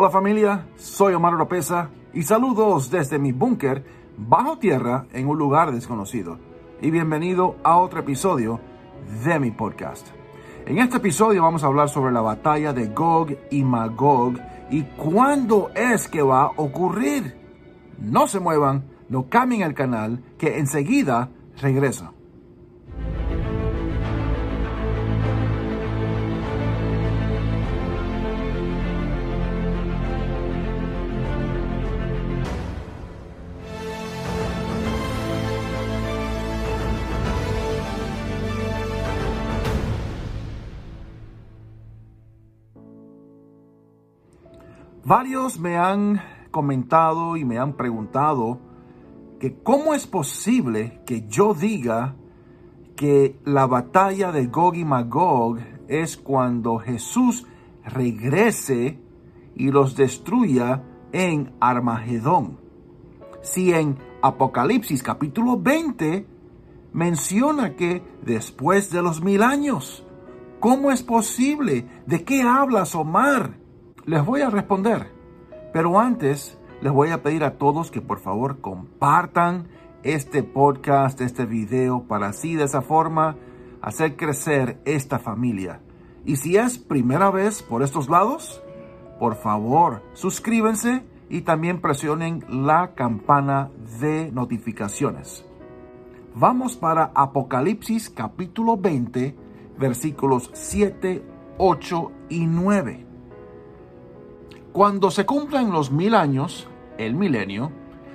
Hola familia, soy Omar Oropesa y saludos desde mi búnker bajo tierra en un lugar desconocido. Y bienvenido a otro episodio de mi podcast. En este episodio vamos a hablar sobre la batalla de Gog y Magog y cuándo es que va a ocurrir. No se muevan, no cambien el canal, que enseguida regreso. Varios me han comentado y me han preguntado que cómo es posible que yo diga que la batalla de Gog y Magog es cuando Jesús regrese y los destruya en Armagedón. Si en Apocalipsis capítulo 20 menciona que después de los mil años, ¿cómo es posible? ¿De qué hablas, Omar? Les voy a responder, pero antes les voy a pedir a todos que por favor compartan este podcast, este video, para así de esa forma hacer crecer esta familia. Y si es primera vez por estos lados, por favor suscríbanse y también presionen la campana de notificaciones. Vamos para Apocalipsis capítulo 20, versículos 7, 8 y 9. Cuando se cumplan los mil años, el milenio,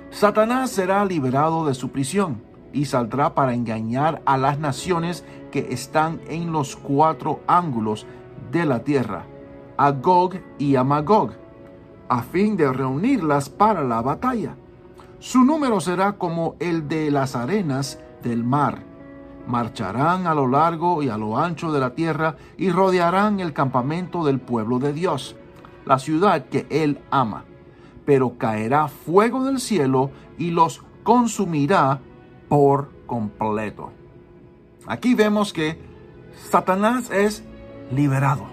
Satanás será liberado de su prisión y saldrá para engañar a las naciones que están en los cuatro ángulos de la tierra, a Gog y a Magog, a fin de reunirlas para la batalla. Su número será como el de las arenas del mar. Marcharán a lo largo y a lo ancho de la tierra y rodearán el campamento del pueblo de Dios la ciudad que él ama. Pero caerá fuego del cielo y los consumirá por completo. Aquí vemos que Satanás es liberado.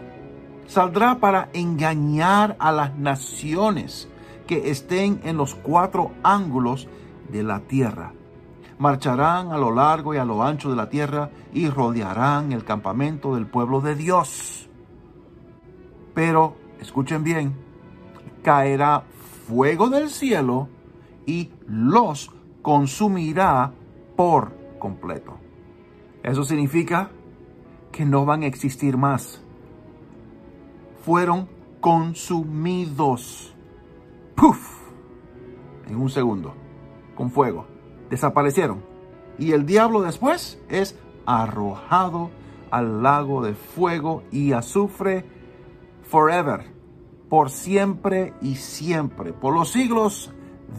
Saldrá para engañar a las naciones que estén en los cuatro ángulos de la tierra. Marcharán a lo largo y a lo ancho de la tierra y rodearán el campamento del pueblo de Dios. Pero escuchen bien, caerá fuego del cielo y los consumirá por completo. Eso significa que no van a existir más. Fueron consumidos. ¡Puf! En un segundo, con fuego. Desaparecieron. Y el diablo después es arrojado al lago de fuego y azufre forever, por siempre y siempre, por los siglos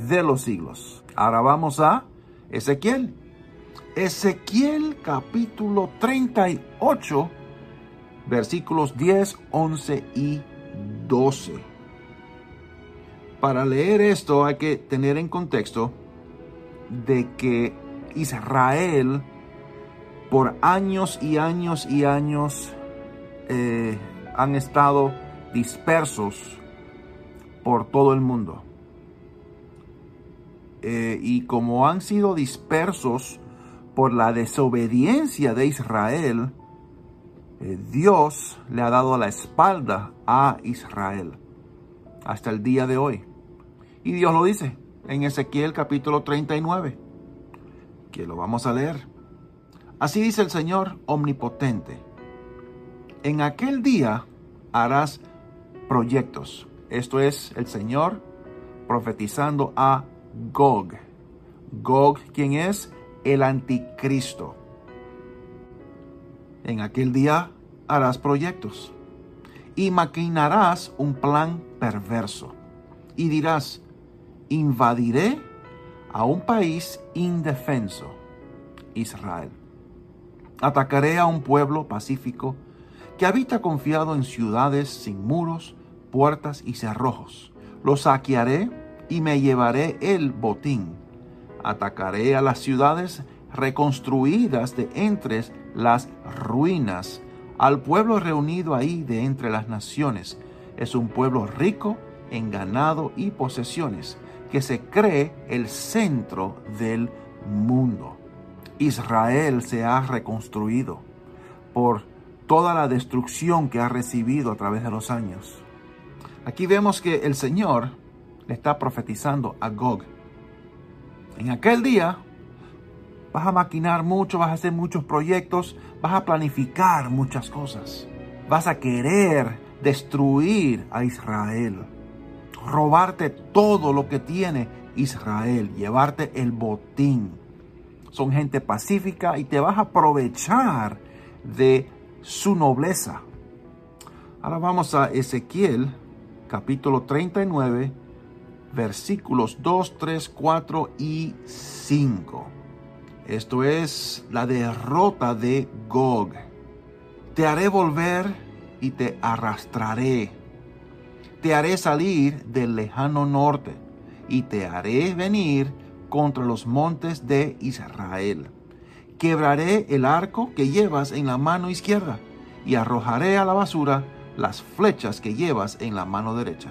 de los siglos. Ahora vamos a Ezequiel. Ezequiel capítulo 38, versículos 10, 11 y 12. Para leer esto hay que tener en contexto de que Israel por años y años y años eh, han estado dispersos por todo el mundo. Eh, y como han sido dispersos por la desobediencia de Israel, eh, Dios le ha dado la espalda a Israel hasta el día de hoy. Y Dios lo dice en Ezequiel capítulo 39, que lo vamos a leer. Así dice el Señor omnipotente. En aquel día harás proyectos. Esto es el Señor profetizando a Gog. Gog, quien es el anticristo. En aquel día harás proyectos y maquinarás un plan perverso. Y dirás, invadiré a un país indefenso, Israel. Atacaré a un pueblo pacífico que habita confiado en ciudades sin muros, puertas y cerrojos. Lo saquearé y me llevaré el botín. Atacaré a las ciudades reconstruidas de entre las ruinas, al pueblo reunido ahí de entre las naciones. Es un pueblo rico en ganado y posesiones, que se cree el centro del mundo. Israel se ha reconstruido por toda la destrucción que ha recibido a través de los años. Aquí vemos que el Señor le está profetizando a Gog. En aquel día vas a maquinar mucho, vas a hacer muchos proyectos, vas a planificar muchas cosas. Vas a querer destruir a Israel, robarte todo lo que tiene Israel, llevarte el botín. Son gente pacífica y te vas a aprovechar de su nobleza. Ahora vamos a Ezequiel capítulo 39 versículos 2, 3, 4 y 5. Esto es la derrota de Gog. Te haré volver y te arrastraré. Te haré salir del lejano norte y te haré venir contra los montes de Israel. Quebraré el arco que llevas en la mano izquierda y arrojaré a la basura las flechas que llevas en la mano derecha.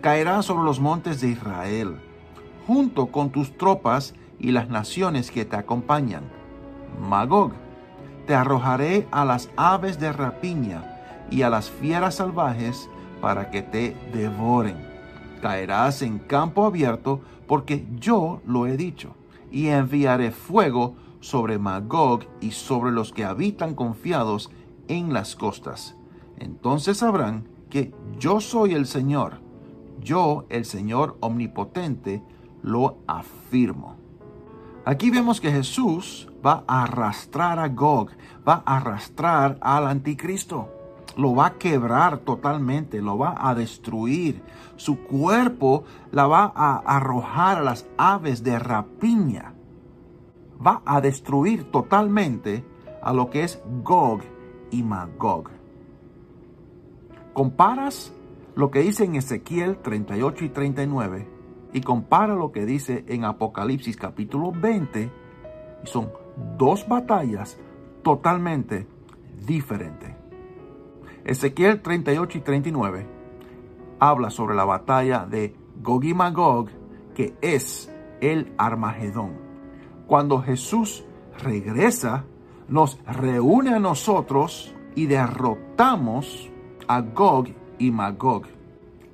Caerá sobre los montes de Israel, junto con tus tropas y las naciones que te acompañan. Magog, te arrojaré a las aves de rapiña y a las fieras salvajes para que te devoren. Caerás en campo abierto porque yo lo he dicho, y enviaré fuego sobre Magog y sobre los que habitan confiados en las costas. Entonces sabrán que yo soy el Señor, yo el Señor omnipotente, lo afirmo. Aquí vemos que Jesús va a arrastrar a Gog, va a arrastrar al anticristo. Lo va a quebrar totalmente, lo va a destruir. Su cuerpo la va a arrojar a las aves de rapiña. Va a destruir totalmente a lo que es Gog y Magog. Comparas lo que dice en Ezequiel 38 y 39 y compara lo que dice en Apocalipsis capítulo 20 y son dos batallas totalmente diferentes. Ezequiel 38 y 39 habla sobre la batalla de Gog y Magog que es el Armagedón. Cuando Jesús regresa, nos reúne a nosotros y derrotamos a Gog y Magog.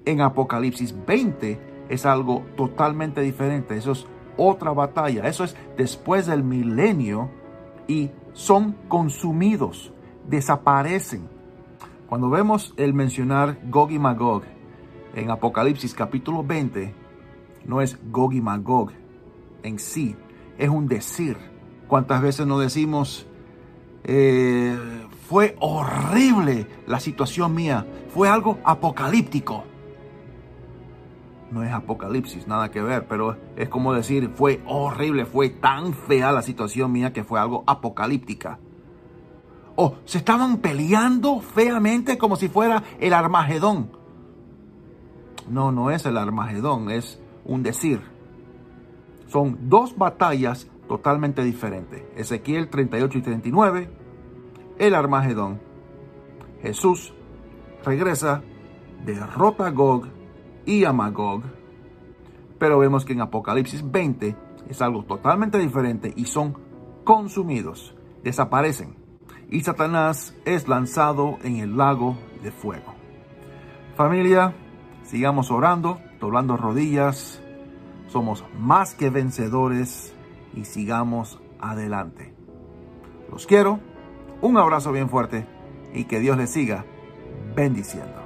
En Apocalipsis 20 es algo totalmente diferente. Eso es otra batalla. Eso es después del milenio y son consumidos, desaparecen. Cuando vemos el mencionar Gog y Magog en Apocalipsis capítulo 20, no es Gog y Magog en sí, es un decir. ¿Cuántas veces nos decimos, eh, fue horrible la situación mía, fue algo apocalíptico? no es apocalipsis, nada que ver, pero es como decir, fue horrible, fue tan fea la situación mía que fue algo apocalíptica. O se estaban peleando feamente como si fuera el Armagedón. No, no es el Armagedón, es un decir. Son dos batallas totalmente diferentes. Ezequiel 38 y 39, el Armagedón. Jesús regresa, derrota a Gog y a Magog. Pero vemos que en Apocalipsis 20 es algo totalmente diferente y son consumidos, desaparecen. Y Satanás es lanzado en el lago de fuego. Familia, sigamos orando, doblando rodillas. Somos más que vencedores y sigamos adelante. Los quiero, un abrazo bien fuerte y que Dios les siga bendiciendo.